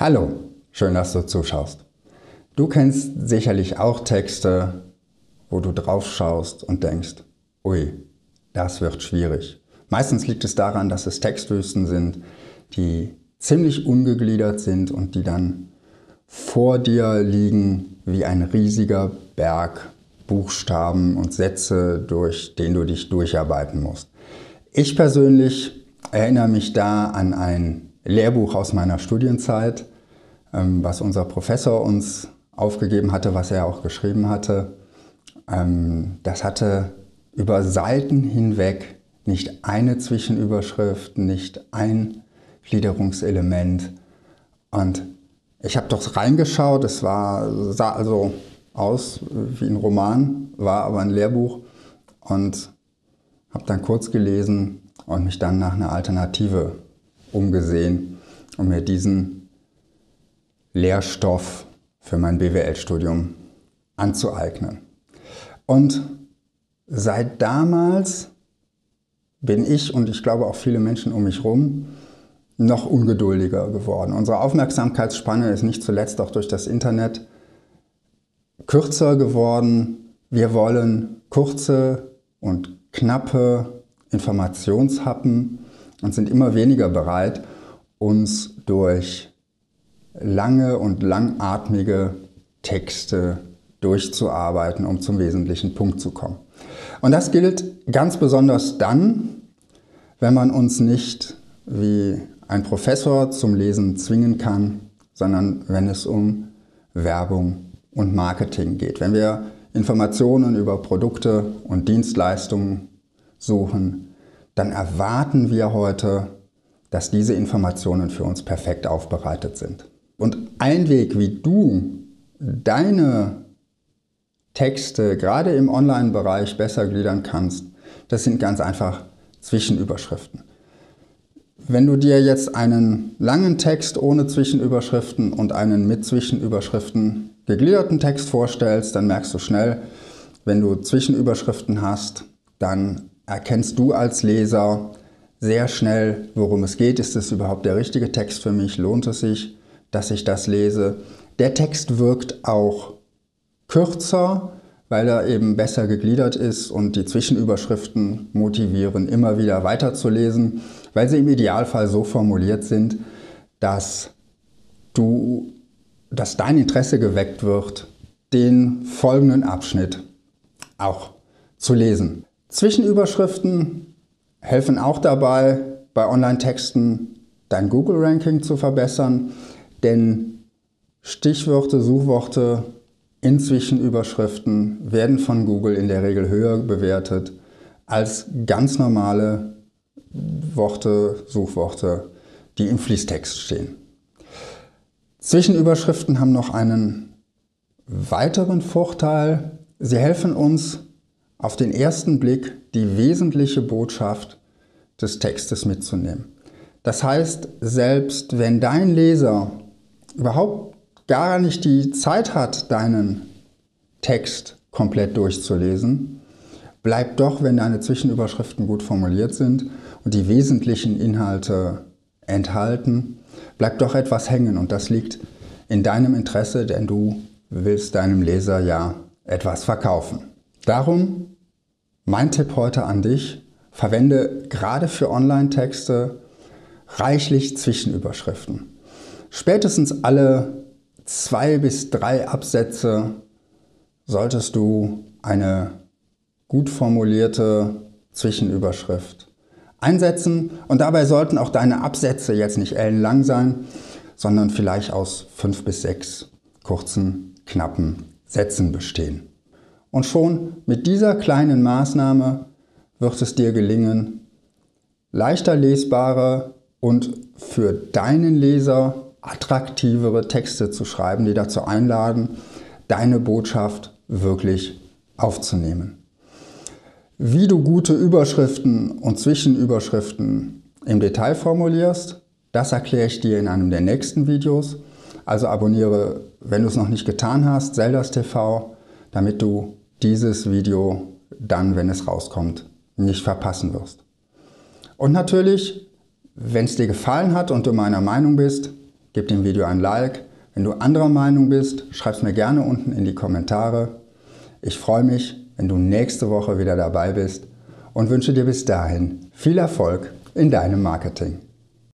Hallo, schön, dass du zuschaust. Du kennst sicherlich auch Texte, wo du drauf schaust und denkst, ui, das wird schwierig. Meistens liegt es daran, dass es Textwüsten sind, die ziemlich ungegliedert sind und die dann vor dir liegen wie ein riesiger Berg Buchstaben und Sätze, durch den du dich durcharbeiten musst. Ich persönlich erinnere mich da an ein Lehrbuch aus meiner Studienzeit, ähm, was unser Professor uns aufgegeben hatte, was er auch geschrieben hatte. Ähm, das hatte über Seiten hinweg nicht eine Zwischenüberschrift, nicht ein Gliederungselement. Und ich habe doch reingeschaut, es war, sah also aus wie ein Roman, war aber ein Lehrbuch und habe dann kurz gelesen und mich dann nach einer Alternative umgesehen, um mir diesen Lehrstoff für mein BWL-Studium anzueignen. Und seit damals bin ich und ich glaube auch viele Menschen um mich herum noch ungeduldiger geworden. Unsere Aufmerksamkeitsspanne ist nicht zuletzt auch durch das Internet kürzer geworden. Wir wollen kurze und knappe Informationshappen und sind immer weniger bereit, uns durch lange und langatmige Texte durchzuarbeiten, um zum wesentlichen Punkt zu kommen. Und das gilt ganz besonders dann, wenn man uns nicht wie ein Professor zum Lesen zwingen kann, sondern wenn es um Werbung und Marketing geht. Wenn wir Informationen über Produkte und Dienstleistungen suchen, dann erwarten wir heute, dass diese Informationen für uns perfekt aufbereitet sind. Und ein Weg, wie du deine Texte gerade im Online-Bereich besser gliedern kannst, das sind ganz einfach Zwischenüberschriften. Wenn du dir jetzt einen langen Text ohne Zwischenüberschriften und einen mit Zwischenüberschriften gegliederten Text vorstellst, dann merkst du schnell, wenn du Zwischenüberschriften hast, dann erkennst du als Leser sehr schnell, worum es geht. Ist es überhaupt der richtige Text für mich? Lohnt es sich, dass ich das lese? Der Text wirkt auch kürzer, weil er eben besser gegliedert ist und die Zwischenüberschriften motivieren, immer wieder weiterzulesen, weil sie im Idealfall so formuliert sind, dass du, dass dein Interesse geweckt wird, den folgenden Abschnitt auch zu lesen. Zwischenüberschriften helfen auch dabei, bei Online-Texten dein Google-Ranking zu verbessern, denn Stichworte, Suchworte in Zwischenüberschriften werden von Google in der Regel höher bewertet als ganz normale Worte, Suchworte, die im Fließtext stehen. Zwischenüberschriften haben noch einen weiteren Vorteil. Sie helfen uns auf den ersten Blick die wesentliche Botschaft des Textes mitzunehmen. Das heißt, selbst wenn dein Leser überhaupt gar nicht die Zeit hat, deinen Text komplett durchzulesen, bleibt doch, wenn deine Zwischenüberschriften gut formuliert sind und die wesentlichen Inhalte enthalten, bleibt doch etwas hängen und das liegt in deinem Interesse, denn du willst deinem Leser ja etwas verkaufen. Darum mein Tipp heute an dich, verwende gerade für Online-Texte reichlich Zwischenüberschriften. Spätestens alle zwei bis drei Absätze solltest du eine gut formulierte Zwischenüberschrift einsetzen und dabei sollten auch deine Absätze jetzt nicht ellenlang sein, sondern vielleicht aus fünf bis sechs kurzen, knappen Sätzen bestehen. Und schon mit dieser kleinen Maßnahme wird es dir gelingen, leichter lesbare und für deinen Leser attraktivere Texte zu schreiben, die dazu einladen, deine Botschaft wirklich aufzunehmen. Wie du gute Überschriften und Zwischenüberschriften im Detail formulierst, das erkläre ich dir in einem der nächsten Videos. Also abonniere, wenn du es noch nicht getan hast, Zeldas TV, damit du dieses Video dann, wenn es rauskommt, nicht verpassen wirst. Und natürlich, wenn es dir gefallen hat und du meiner Meinung bist, gib dem Video ein Like. Wenn du anderer Meinung bist, schreib es mir gerne unten in die Kommentare. Ich freue mich, wenn du nächste Woche wieder dabei bist und wünsche dir bis dahin viel Erfolg in deinem Marketing.